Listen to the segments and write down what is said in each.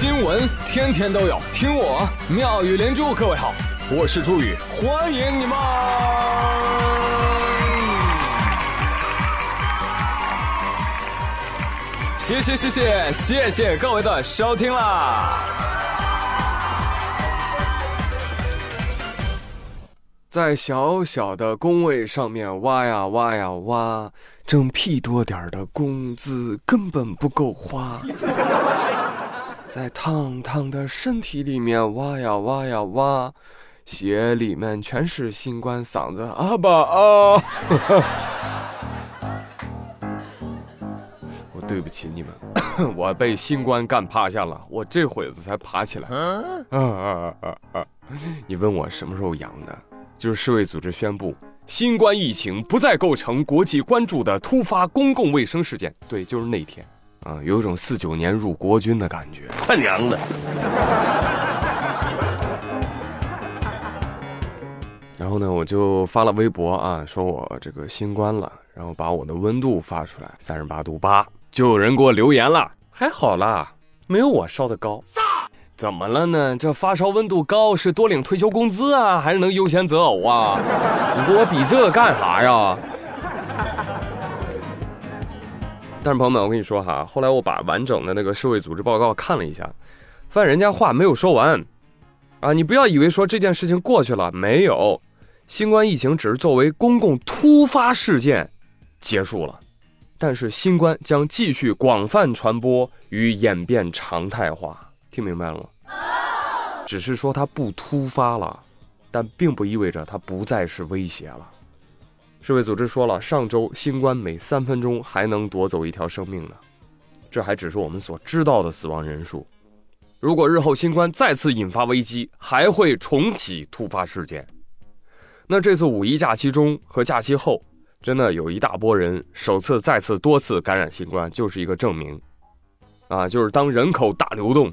新闻天天都有，听我妙语连珠。各位好，我是朱宇，欢迎你们！谢谢谢谢谢谢各位的收听啦！在小小的工位上面挖呀挖呀挖，挣屁多点的工资根本不够花。在烫烫的身体里面挖呀挖呀挖，血里面全是新冠嗓子啊吧啊！我对不起你们，我被新冠干趴下了，我这会子才爬起来。啊啊啊啊！你问我什么时候阳的？就是世卫组织宣布，新冠疫情不再构成国际关注的突发公共卫生事件。对，就是那天，啊，有种四九年入国军的感觉。他娘的！然后呢，我就发了微博啊，说我这个新冠了，然后把我的温度发出来，三十八度八，就有人给我留言了，还好啦，没有我烧的高。怎么了呢？这发烧温度高是多领退休工资啊，还是能优先择偶啊？你给我比这个干啥呀？但是朋友们，我跟你说哈，后来我把完整的那个社会组织报告看了一下，发现人家话没有说完，啊，你不要以为说这件事情过去了，没有，新冠疫情只是作为公共突发事件结束了，但是新冠将继续广泛传播与演变常态化。听明白了吗？只是说它不突发了，但并不意味着它不再是威胁了。世卫组织说了，上周新冠每三分钟还能夺走一条生命呢，这还只是我们所知道的死亡人数。如果日后新冠再次引发危机，还会重启突发事件。那这次五一假期中和假期后，真的有一大波人首次、再次、多次感染新冠，就是一个证明。啊，就是当人口大流动。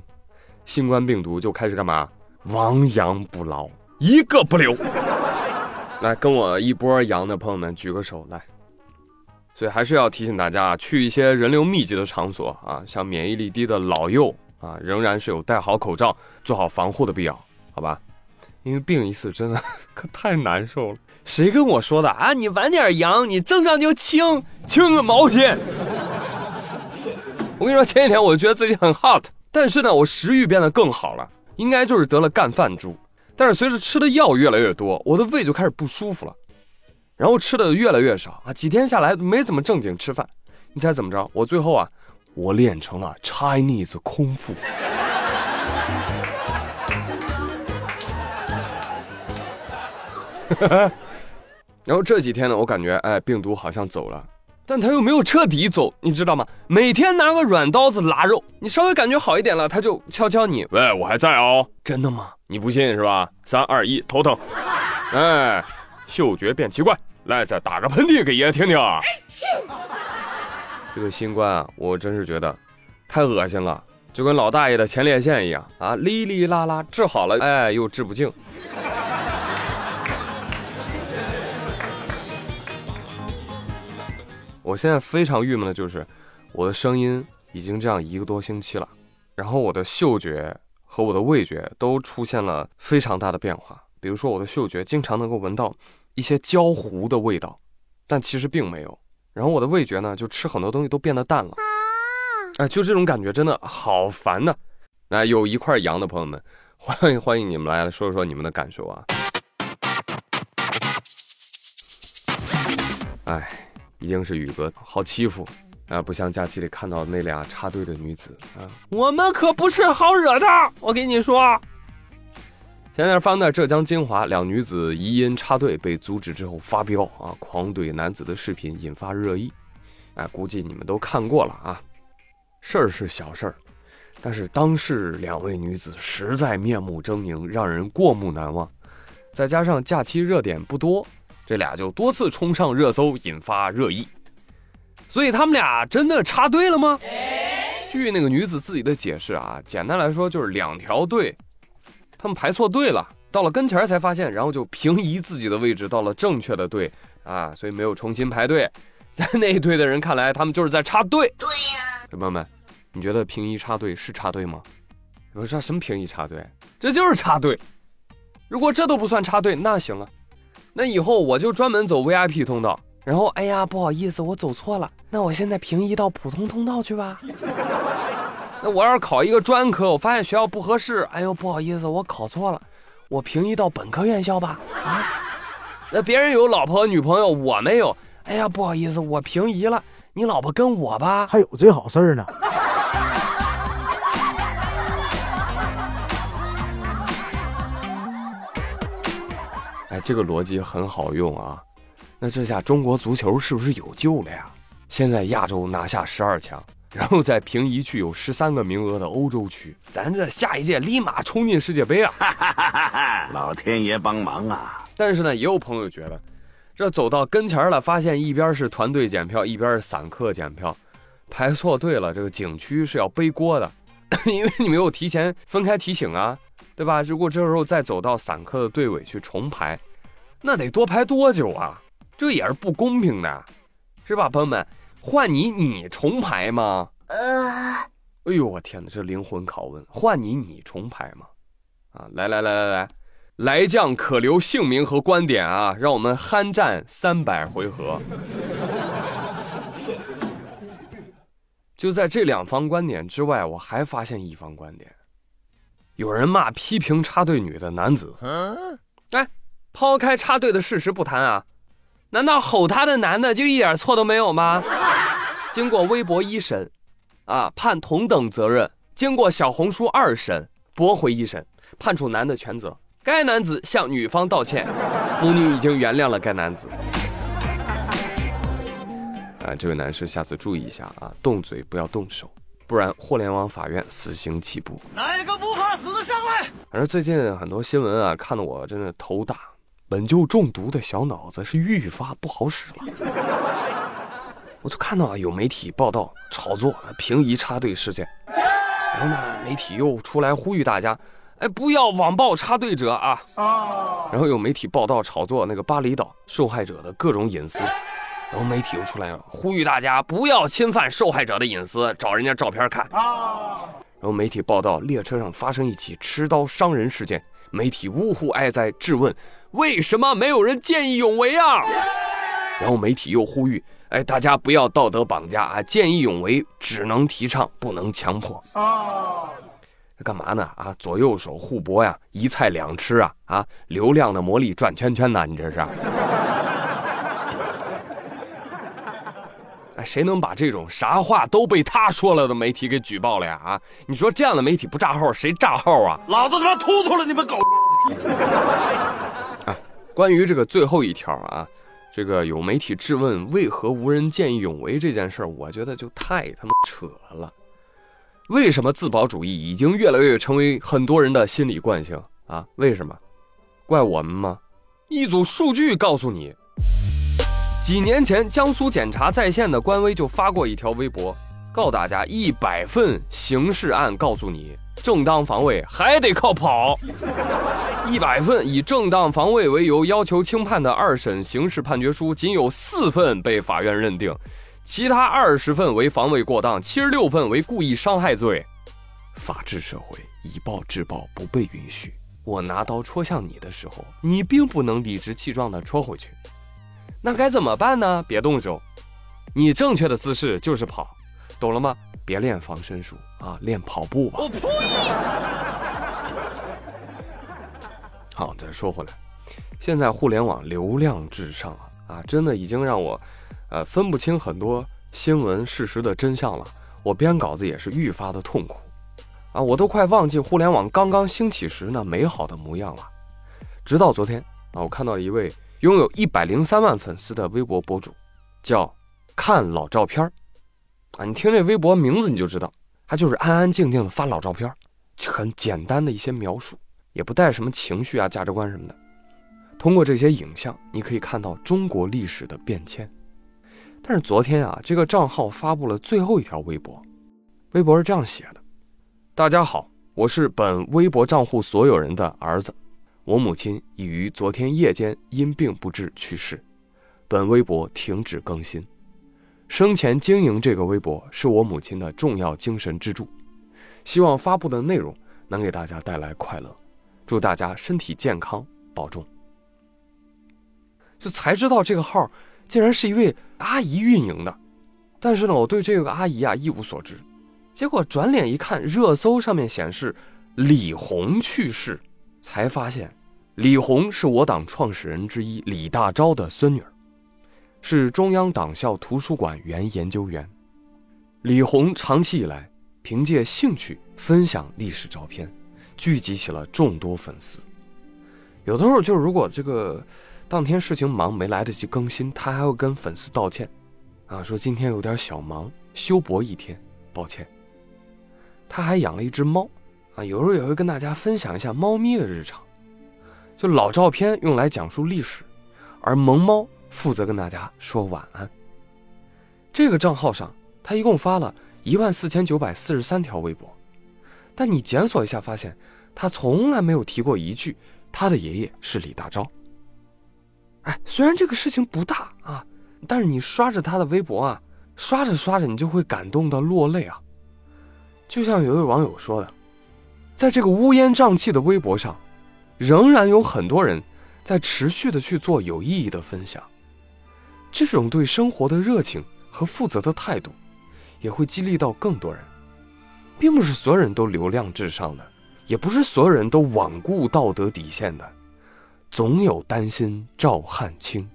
新冠病毒就开始干嘛？亡羊补牢，一个不留。来，跟我一波阳的朋友们举个手来。所以还是要提醒大家啊，去一些人流密集的场所啊，像免疫力低的老幼啊，仍然是有戴好口罩、做好防护的必要，好吧？因为病一次真的 可太难受了。谁跟我说的啊？你晚点阳，你症状就轻，轻个毛线！我跟你说，前几天我觉得自己很 hot。但是呢，我食欲变得更好了，应该就是得了干饭猪。但是随着吃的药越来越多，我的胃就开始不舒服了，然后吃的越来越少啊，几天下来没怎么正经吃饭。你猜怎么着？我最后啊，我练成了 Chinese 空腹。然后这几天呢，我感觉哎，病毒好像走了。但他又没有彻底走，你知道吗？每天拿个软刀子拉肉，你稍微感觉好一点了，他就敲敲你，喂，我还在哦，真的吗？你不信是吧？三二一，头疼，哎，嗅觉变奇怪，来再打个喷嚏给爷听听。这个新冠啊，我真是觉得太恶心了，就跟老大爷的前列腺一样啊，哩哩啦啦治好了，哎，又治不净。我现在非常郁闷的就是，我的声音已经这样一个多星期了，然后我的嗅觉和我的味觉都出现了非常大的变化。比如说，我的嗅觉经常能够闻到一些焦糊的味道，但其实并没有。然后我的味觉呢，就吃很多东西都变得淡了。哎，就这种感觉真的好烦呐！来，有一块羊的朋友们，欢迎欢迎你们来说说你们的感受啊！哎。一定是宇哥好欺负啊！不像假期里看到那俩插队的女子啊，我们可不是好惹的。我跟你说，前天翻的浙江金华两女子疑因插队被阻止之后发飙啊，狂怼男子的视频引发热议。哎，估计你们都看过了啊。事儿是小事儿，但是当事两位女子实在面目狰狞，让人过目难忘。再加上假期热点不多。这俩就多次冲上热搜，引发热议。所以他们俩真的插队了吗？据那个女子自己的解释啊，简单来说就是两条队，他们排错队了，到了跟前才发现，然后就平移自己的位置到了正确的队啊，所以没有重新排队。在那一队的人看来，他们就是在插队。对呀，朋友们，你觉得平移插队是插队吗？我说什么平移插队？这就是插队。如果这都不算插队，那行了，那以后我就专门走 VIP 通道。然后，哎呀，不好意思，我走错了。那我现在平移到普通通道去吧。那我要是考一个专科，我发现学校不合适，哎呦，不好意思，我考错了，我平移到本科院校吧。啊，那别人有老婆女朋友，我没有，哎呀，不好意思，我平移了，你老婆跟我吧。还有这好事呢。哎，这个逻辑很好用啊。那这下中国足球是不是有救了呀？现在亚洲拿下十二强，然后再平移去有十三个名额的欧洲区，咱这下一届立马冲进世界杯啊！老天爷帮忙啊！但是呢，也有朋友觉得，这走到跟前了，发现一边是团队检票，一边是散客检票，排错队了，这个景区是要背锅的，因为你没有提前分开提醒啊，对吧？如果这时候再走到散客的队尾去重排，那得多排多久啊？这也是不公平的，是吧，朋友们？换你你重排吗？呃，哎呦，我天哪，这灵魂拷问！换你你重排吗？啊，来来来来来，来将可留姓名和观点啊，让我们酣战三百回合。就在这两方观点之外，我还发现一方观点，有人骂批评插队女的男子。哎，抛开插队的事实不谈啊。难道吼他的男的就一点错都没有吗？经过微博一审，啊，判同等责任；经过小红书二审，驳回一审，判处男的全责。该男子向女方道歉，母女已经原谅了该男子。啊，这位男士，下次注意一下啊，动嘴不要动手，不然互联网法院死刑起步。哪个不怕死的上来？反正最近很多新闻啊，看得我真的头大。本就中毒的小脑子是愈发不好使了。我就看到啊，有媒体报道炒作平移插队事件，然后呢，媒体又出来呼吁大家，哎，不要网暴插队者啊。然后有媒体报道炒作那个巴厘岛受害者的各种隐私，然后媒体又出来了呼吁大家不要侵犯受害者的隐私，找人家照片看啊。然后媒体报道列车上发生一起持刀伤人事件，媒体呜呼哀哉质问。为什么没有人见义勇为啊？然后媒体又呼吁，哎，大家不要道德绑架啊！见义勇为只能提倡，不能强迫。啊，这干嘛呢？啊，左右手互搏呀，一菜两吃啊！啊，流量的魔力转圈圈呢？你这是？哎，谁能把这种啥话都被他说了的媒体给举报了呀？啊，你说这样的媒体不炸号，谁炸号啊？老子他妈突突了你们狗！关于这个最后一条啊，这个有媒体质问为何无人见义勇为这件事儿，我觉得就太他妈扯了。为什么自保主义已经越来越成为很多人的心理惯性啊？为什么？怪我们吗？一组数据告诉你，几年前江苏检察在线的官微就发过一条微博，告诉大家一百份刑事案告诉你。正当防卫还得靠跑，一百份以正当防卫为由要求轻判的二审刑事判决书，仅有四份被法院认定，其他二十份为防卫过当，七十六份为故意伤害罪。法治社会以暴制暴不被允许。我拿刀戳向你的时候，你并不能理直气壮地戳回去，那该怎么办呢？别动手，你正确的姿势就是跑，懂了吗？别练防身术啊，练跑步吧。好，再说回来，现在互联网流量至上啊，啊，真的已经让我，呃，分不清很多新闻事实的真相了。我编稿子也是愈发的痛苦，啊，我都快忘记互联网刚刚兴起时那美好的模样了。直到昨天啊，我看到了一位拥有一百零三万粉丝的微博博主，叫看老照片儿。啊，你听这微博名字你就知道，他就是安安静静的发老照片，很简单的一些描述，也不带什么情绪啊、价值观什么的。通过这些影像，你可以看到中国历史的变迁。但是昨天啊，这个账号发布了最后一条微博，微博是这样写的：“大家好，我是本微博账户所有人的儿子，我母亲已于昨天夜间因病不治去世，本微博停止更新。”生前经营这个微博是我母亲的重要精神支柱，希望发布的内容能给大家带来快乐，祝大家身体健康，保重。就才知道这个号竟然是一位阿姨运营的，但是呢，我对这个阿姨啊一无所知。结果转脸一看，热搜上面显示李红去世，才发现李红是我党创始人之一李大钊的孙女儿，是中央党校图书馆原研究员。李红长期以来凭借兴趣分享历史照片，聚集起了众多粉丝。有的时候，就是如果这个当天事情忙没来得及更新，他还会跟粉丝道歉，啊，说今天有点小忙，休博一天，抱歉。他还养了一只猫，啊，有时候也会跟大家分享一下猫咪的日常，就老照片用来讲述历史，而萌猫负责跟大家说晚安。这个账号上，他一共发了一万四千九百四十三条微博，但你检索一下，发现他从来没有提过一句他的爷爷是李大钊。哎，虽然这个事情不大啊，但是你刷着他的微博啊，刷着刷着你就会感动到落泪啊。就像有位网友说的，在这个乌烟瘴气的微博上，仍然有很多人在持续的去做有意义的分享。这种对生活的热情和负责的态度，也会激励到更多人。并不是所有人都流量至上的，也不是所有人都罔顾道德底线的，总有担心赵汉卿。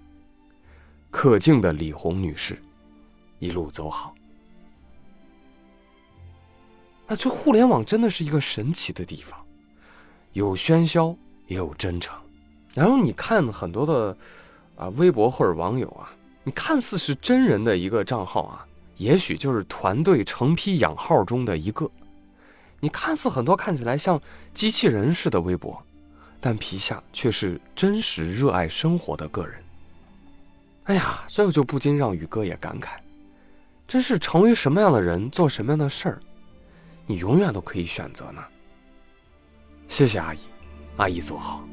可敬的李红女士，一路走好。那这互联网真的是一个神奇的地方，有喧嚣也有真诚。然后你看很多的啊微博或者网友啊，你看似是真人的一个账号啊，也许就是团队成批养号中的一个。你看似很多看起来像机器人似的微博，但皮下却是真实热爱生活的个人。哎呀，这就不禁让宇哥也感慨，真是成为什么样的人，做什么样的事儿。你永远都可以选择呢。谢谢阿姨，阿姨坐好。